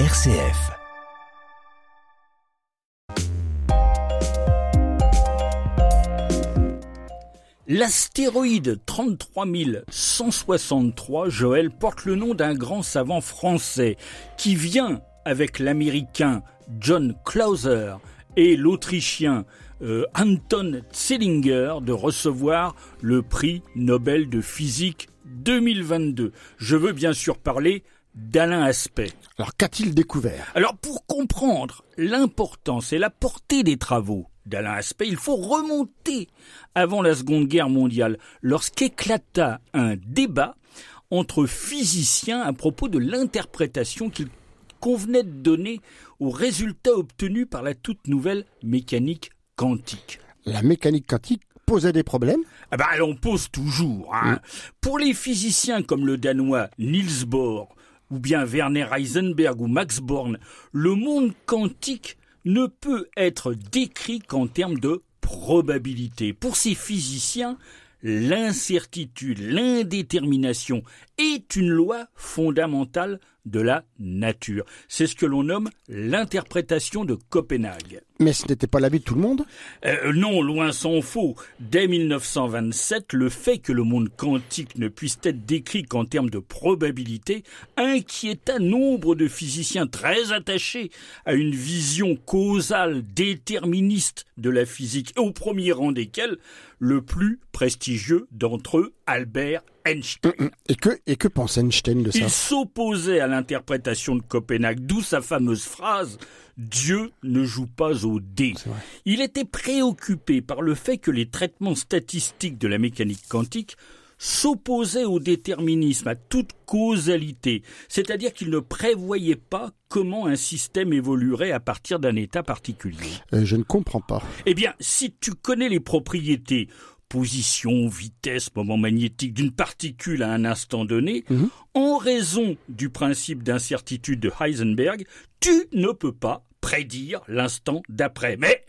RCF. L'astéroïde 33163, Joël, porte le nom d'un grand savant français qui vient avec l'américain John Clauser et l'autrichien euh, Anton Zellinger de recevoir le prix Nobel de physique 2022. Je veux bien sûr parler d'Alain Aspect. Alors qu'a-t-il découvert? Alors pour comprendre l'importance et la portée des travaux d'Alain Aspect, il faut remonter avant la Seconde Guerre mondiale, lorsqu'éclata un débat entre physiciens à propos de l'interprétation qu'il convenait de donner aux résultats obtenus par la toute nouvelle mécanique quantique. La mécanique quantique posait des problèmes? Ah bah, Elle en pose toujours. Hein. Pour les physiciens comme le danois Niels Bohr, ou bien Werner Heisenberg ou Max Born, le monde quantique ne peut être décrit qu'en termes de probabilité. Pour ces physiciens, l'incertitude, l'indétermination est une loi fondamentale de la nature. C'est ce que l'on nomme l'interprétation de Copenhague. Mais ce n'était pas l'avis de tout le monde? Euh, Non, loin s'en faut. Dès 1927, le fait que le monde quantique ne puisse être décrit qu'en termes de probabilité inquiéta nombre de physiciens très attachés à une vision causale déterministe de la physique, au premier rang desquels le plus prestigieux d'entre eux, Albert Einstein. Mm, mm. Et que, et que pense Einstein de ça Il s'opposait à l'interprétation de Copenhague, d'où sa fameuse phrase Dieu ne joue pas au dé. Il était préoccupé par le fait que les traitements statistiques de la mécanique quantique s'opposaient au déterminisme, à toute causalité, c'est-à-dire qu'il ne prévoyait pas comment un système évoluerait à partir d'un état particulier. Euh, je ne comprends pas. Eh bien, si tu connais les propriétés position, vitesse, moment magnétique d'une particule à un instant donné, mhm. en raison du principe d'incertitude de Heisenberg, tu ne peux pas prédire l'instant d'après. Mais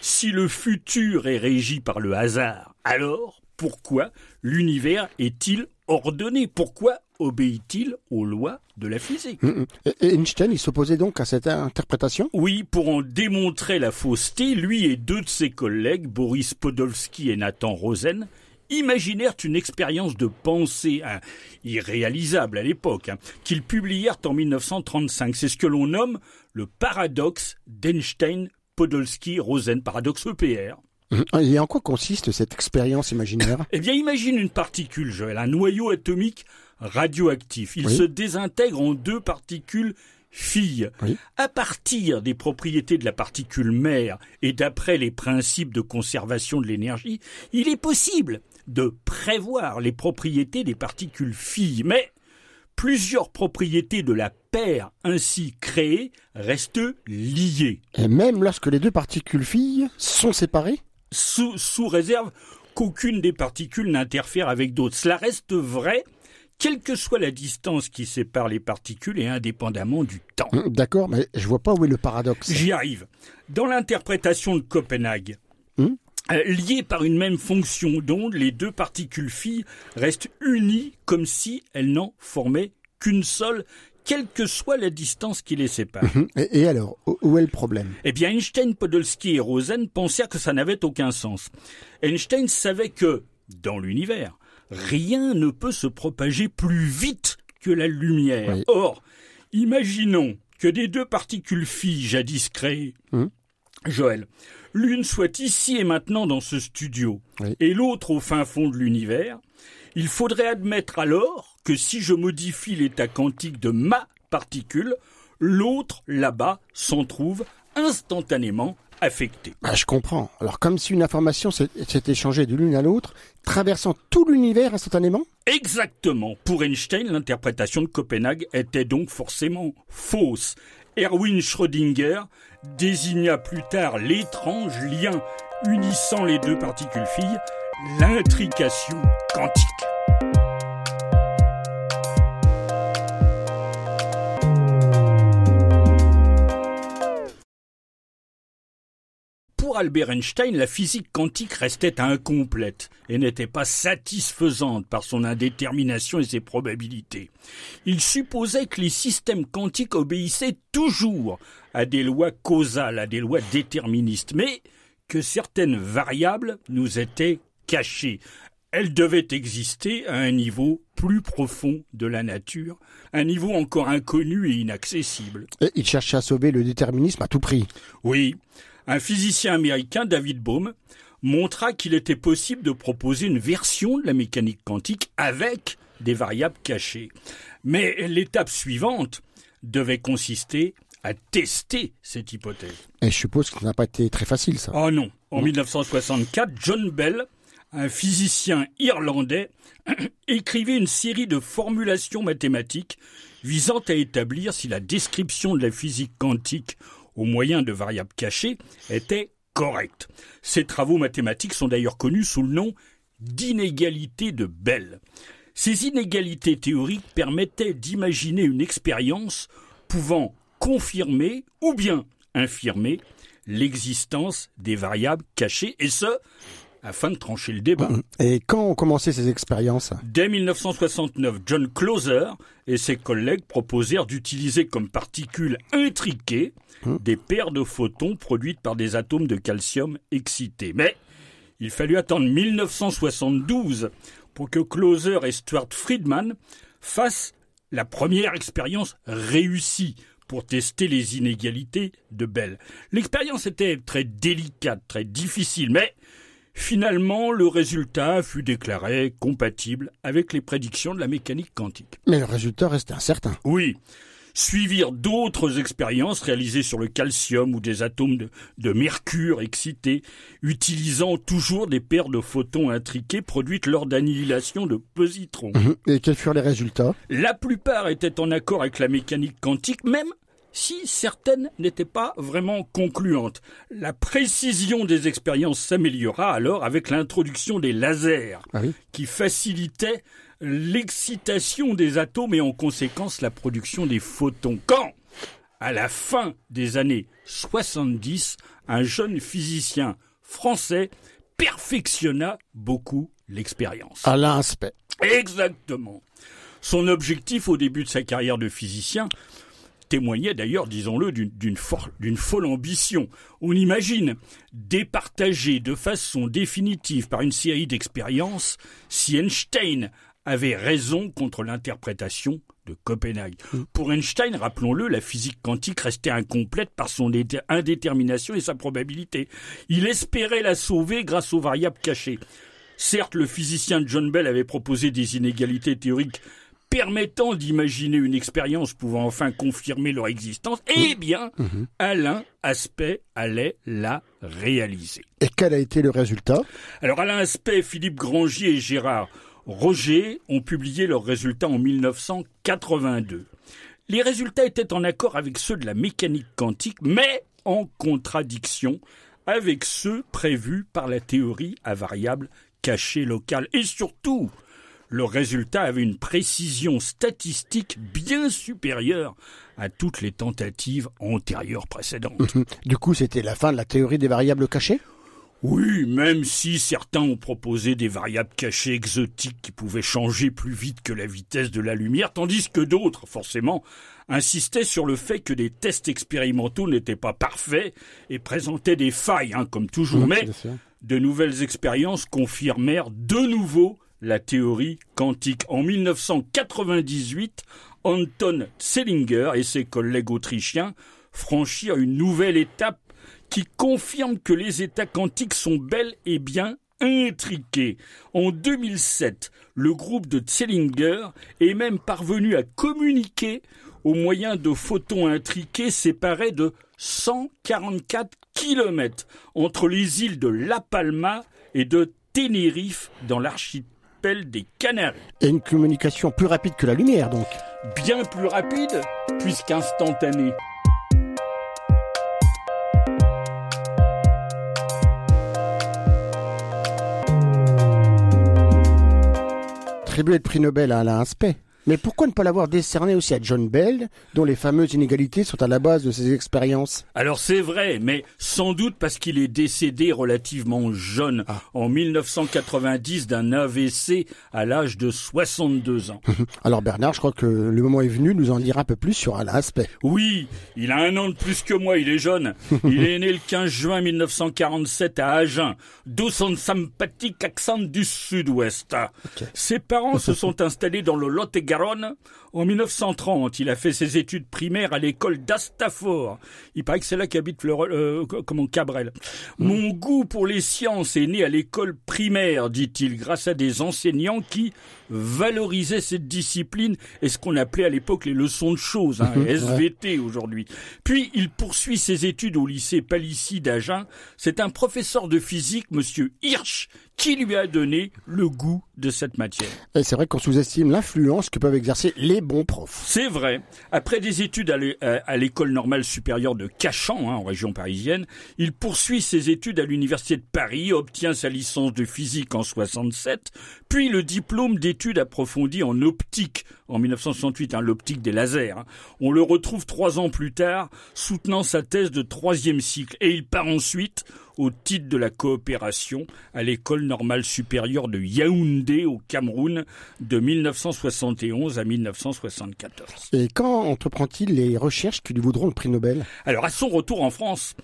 si le futur est régi par le hasard, alors pourquoi l'univers est-il ordonné? Pourquoi obéit-il aux lois de la physique mm, mm. Einstein, il s'opposait donc à cette interprétation Oui, pour en démontrer la fausseté, lui et deux de ses collègues, Boris Podolsky et Nathan Rosen, imaginèrent une expérience de pensée hein, irréalisable à l'époque, hein, qu'ils publièrent en 1935. C'est ce que l'on nomme le paradoxe d'Einstein-Podolsky-Rosen, paradoxe EPR. Et en quoi consiste cette expérience imaginaire? Eh bien, imagine une particule, Joël, un noyau atomique radioactif. Il se désintègre en deux particules filles. À partir des propriétés de la particule mère et d'après les principes de conservation de l'énergie, il est possible de prévoir les propriétés des particules filles. Mais plusieurs propriétés de la paire ainsi créée restent liées. Et même lorsque les deux particules filles sont séparées? Sous, réserve qu'aucune des particules n'interfère avec d'autres. Cela reste vrai quelle que soit la distance qui sépare les particules et indépendamment du temps. Hum, d'accord, mais je vois pas où est le paradoxe. J'y arrive. Dans l'interprétation de Copenhague, hum euh, liées par une même fonction d'onde, les deux particules filles restent unies comme si elles n'en formaient qu'une seule, quelle que soit la distance qui les sépare. Mhm. Et, alors, où est le problème? Eh bien, Einstein, Podolsky et Rosen pensèrent que ça n'avait aucun sens. Einstein savait que, dans l'univers, rien ne peut se propager plus vite que la lumière. Or, imaginons que des deux particules phi jadis créées, hum. Joël, l'une soit ici et maintenant dans ce studio, et l'autre au fin fond de l'univers, il faudrait admettre alors que si je modifie l'état quantique de ma particule, l'autre là-bas s'en trouve instantanément affecté. Ah, je comprends. Alors comme si une information s'est échangée de l'une à l'autre, traversant tout l'univers instantanément? Exactement. Pour Einstein, l'interprétation de Copenhague était donc forcément fausse. Erwin Schrödinger désigna plus tard l'étrange lien unissant les deux particules filles, l'intrication quantique. Pour Albert Einstein, la physique quantique restait incomplète et n'était pas satisfaisante par son indétermination et ses probabilités. Il supposait que les systèmes quantiques obéissaient toujours à des lois causales, à des lois déterministes, mais que certaines variables nous étaient cachées. Elles devaient exister à un niveau plus profond de la nature, un niveau encore inconnu et inaccessible. il cherchait à sauver le déterminisme à tout prix. Oui, un physicien américain, David Bohm, montra qu'il était possible de proposer une version de la mécanique quantique avec des variables cachées. Mais l'étape suivante devait consister à tester cette hypothèse. Et je suppose que ça n'a pas été très facile, ça. Oh non. En 1964, John Bell, un physicien irlandais, écrivait une série de formulations mathématiques visant à établir si la description de la physique quantique au moyen de variables cachées était correcte. Ces travaux mathématiques sont d'ailleurs connus sous le nom d'inégalités de Bell. Ces inégalités théoriques permettaient d'imaginer une expérience pouvant confirmer ou bien infirmer l'existence des variables cachées, et ce, afin de trancher le débat. Et quand ont commencé ces expériences? Dès 1969, John Clauser et ses collègues proposèrent d'utiliser comme particules intriquées hum. des paires de photons produites par des atomes de calcium excités. Mais il fallut attendre 1972 pour que Clauser et Stuart Friedman fassent la première expérience réussie pour tester les inégalités de Bell. L'expérience était très délicate, très difficile, mais Finalement, le résultat fut déclaré compatible avec les prédictions de la mécanique quantique. Mais le résultat restait incertain. Oui. Suivirent d'autres expériences réalisées sur le calcium ou des atomes de, mercure excités, utilisant toujours des paires de photons intriqués produites lors d'annihilation de positrons. Mhm. Et quels furent les résultats? La plupart étaient en accord avec la mécanique quantique, même si certaines n'étaient pas vraiment concluantes. La précision des expériences s'améliora alors avec l'introduction des lasers, ah qui facilitaient l'excitation des atomes et en conséquence la production des photons. Quand, à la fin des années 70, un jeune physicien français perfectionna beaucoup l'expérience. Alain Aspect. Exactement. Son objectif au début de sa carrière de physicien témoignait d'ailleurs, disons-le, d'une folle ambition. On imagine départager de façon définitive par une série d'expériences si Einstein avait raison contre l'interprétation de Copenhague. Mm. Pour Einstein, rappelons-le, la physique quantique restait incomplète par son indétermination et sa probabilité. Il espérait la sauver grâce aux variables cachées. Certes, le physicien John Bell avait proposé des inégalités théoriques permettant d'imaginer une expérience pouvant enfin confirmer leur existence, eh bien, mhm. Alain Aspect allait la réaliser. Et quel a été le résultat? Alors Alain Aspect, Philippe Grangier et Gérard Roger ont publié leurs résultats en 1982. Les résultats étaient en accord avec ceux de la mécanique quantique, mais en contradiction avec ceux prévus par la théorie à variables cachées locales. Et surtout, le résultat avait une précision statistique bien supérieure à toutes les tentatives antérieures précédentes. du coup, c'était la fin de la théorie des variables cachées? Oui, même si certains ont proposé des variables cachées exotiques qui pouvaient changer plus vite que la vitesse de la lumière, tandis que d'autres, forcément, insistaient sur le fait que des tests expérimentaux n'étaient pas parfaits et présentaient des failles, hein, comme toujours. Mais de nouvelles expériences confirmèrent de nouveau la théorie quantique. En 1998, Anton Zellinger et ses collègues autrichiens franchirent une nouvelle étape qui confirme que les états quantiques sont bel et bien intriqués. En 2007, le groupe de Zellinger est même parvenu à communiquer au moyen de photons intriqués séparés de 144 km entre les îles de La Palma et de Tenerife dans l'archipel des Canaries. Et une communication plus rapide que la lumière, donc Bien plus rapide, puisqu'instantanée. Tribué de prix Nobel à Alain Aspect. Mais pourquoi ne pas l'avoir décerné aussi à John Bell, dont les fameuses inégalités sont à la base de ses expériences? Alors c'est vrai, mais sans doute parce qu'il est décédé relativement jeune, ah. en 1990 d'un AVC à l'âge de 62 ans. Alors Bernard, je crois que le moment est venu de nous en dire un peu plus sur Alain Aspect. Oui, il a un an de plus que moi, il est jeune. Il est né le 15 juin 1947 à Agen, d'où son sympathique accent du sud-ouest. Ses parents se sont installés dans le En 1930. Il a fait ses études primaires à l'école d'Astafor. Il paraît que c'est là qu'habite euh, comment Cabrel. Hmm. Mon goût pour les sciences est né à l'école primaire, dit-il, grâce à des enseignants qui valorisaient cette discipline et ce qu'on appelait à l'époque les leçons de choses, hein, SVT aujourd'hui. Puis il poursuit ses études au lycée Palissy d'Agen. C'est un professeur de physique, monsieur Hirsch, qui lui a donné le goût de cette matière. Et c'est vrai qu'on sous-estime l'influence que peuvent exercer les bons profs. C'est vrai. Après des études à l'école normale supérieure de Cachan, hein, en région parisienne, il poursuit ses études à l'université de Paris, obtient sa licence de physique en 67, puis le diplôme d'études approfondies en optique en 1968, hein, l'optique des lasers. Hein. On le retrouve trois ans plus tard, soutenant sa thèse de troisième cycle, et il part ensuite au titre de la coopération à l'école normale supérieure de Yaoundé au Cameroun de 1971 à 1974. Et quand entreprend-il les recherches qui lui vaudront le prix Nobel? Alors à son retour en France,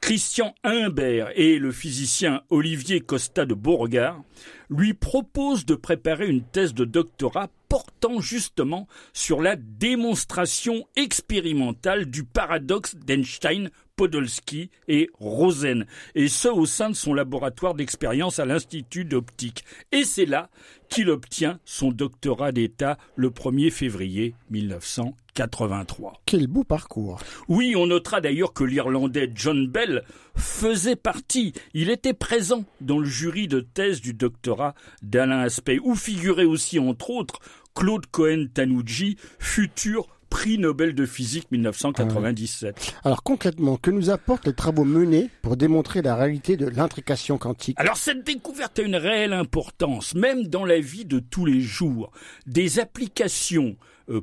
Christian Humbert et le physicien Olivier Costa de Beauregard lui proposent de préparer une thèse de doctorat portant justement sur la démonstration expérimentale du paradoxe d'Einstein Podolsky et Rosen, et ce au sein de son laboratoire d'expérience à l'Institut d'optique. Et c'est là qu'il obtient son doctorat d'État le 1er février 1983. Quel beau parcours. Oui, on notera d'ailleurs que l'Irlandais John Bell faisait partie, il était présent dans le jury de thèse du doctorat d'Alain Aspect, où figurait aussi entre autres Claude Cohen-Tanucci, futur prix Nobel de physique 1997. Ah Alors concrètement, que nous apportent les travaux menés pour démontrer la réalité de l'intrication quantique? Alors cette découverte a une réelle importance, même dans la vie de tous les jours. Des applications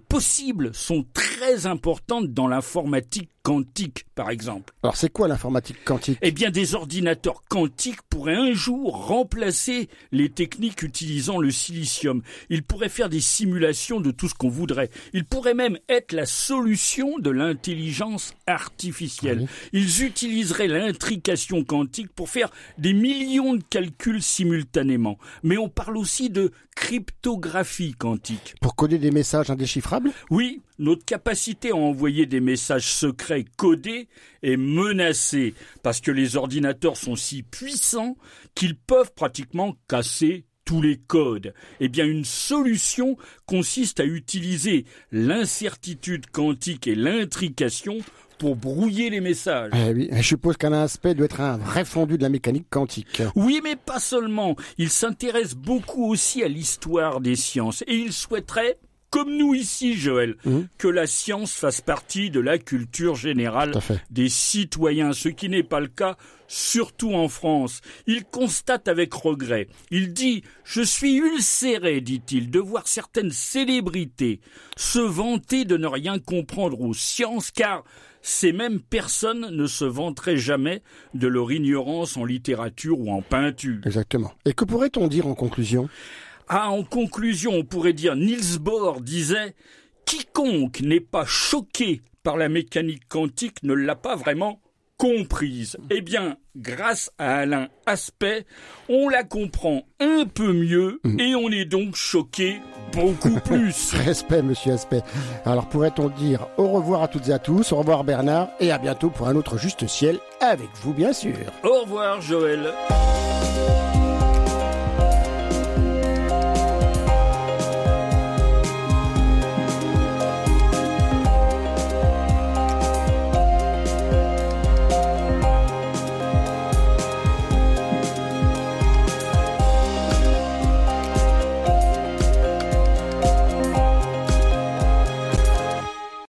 possibles sont très importantes dans l'informatique quantique, par exemple. Alors c'est quoi l'informatique quantique? Eh bien, des ordinateurs quantiques pourraient un jour remplacer les techniques utilisant le silicium. Ils pourraient faire des simulations de tout ce qu'on voudrait. Ils pourraient même être la solution de l'intelligence artificielle. Ils utiliseraient l'intrication quantique pour faire des millions de calculs simultanément. Mais on parle aussi de cryptographie quantique. Pour coder des messages indéchiffrables? Oui, notre capacité à envoyer des messages secrets codés est menacée parce que les ordinateurs sont si puissants qu'ils peuvent pratiquement casser tous les codes. Eh bien, une solution consiste à utiliser l'incertitude quantique et l'intrication pour brouiller les messages. Eh oui, je suppose qu'un aspect doit être un vrai fondu de la mécanique quantique. Oui, mais pas seulement. Il s'intéresse beaucoup aussi à l'histoire des sciences et il souhaiterait comme nous ici, Joël, mmh. que la science fasse partie de la culture générale des citoyens, ce qui n'est pas le cas, surtout en France. Il constate avec regret. Il dit Je suis ulcéré, dit-il, de voir certaines célébrités se vanter de ne rien comprendre aux sciences, car ces mêmes personnes ne se vanteraient jamais de leur ignorance en littérature ou en peinture. Exactement. Et que pourrait-on dire en conclusion? Ah, en conclusion, on pourrait dire Niels Bohr disait Quiconque n'est pas choqué par la mécanique quantique ne l'a pas vraiment comprise. Eh bien, grâce à Alain Aspect, on la comprend un peu mieux mm. et on est donc choqué beaucoup plus. Respect, monsieur Aspect. Alors pourrait-on dire au revoir à toutes et à tous, au revoir Bernard et à bientôt pour un autre juste ciel avec vous, bien sûr. Au revoir, Joël.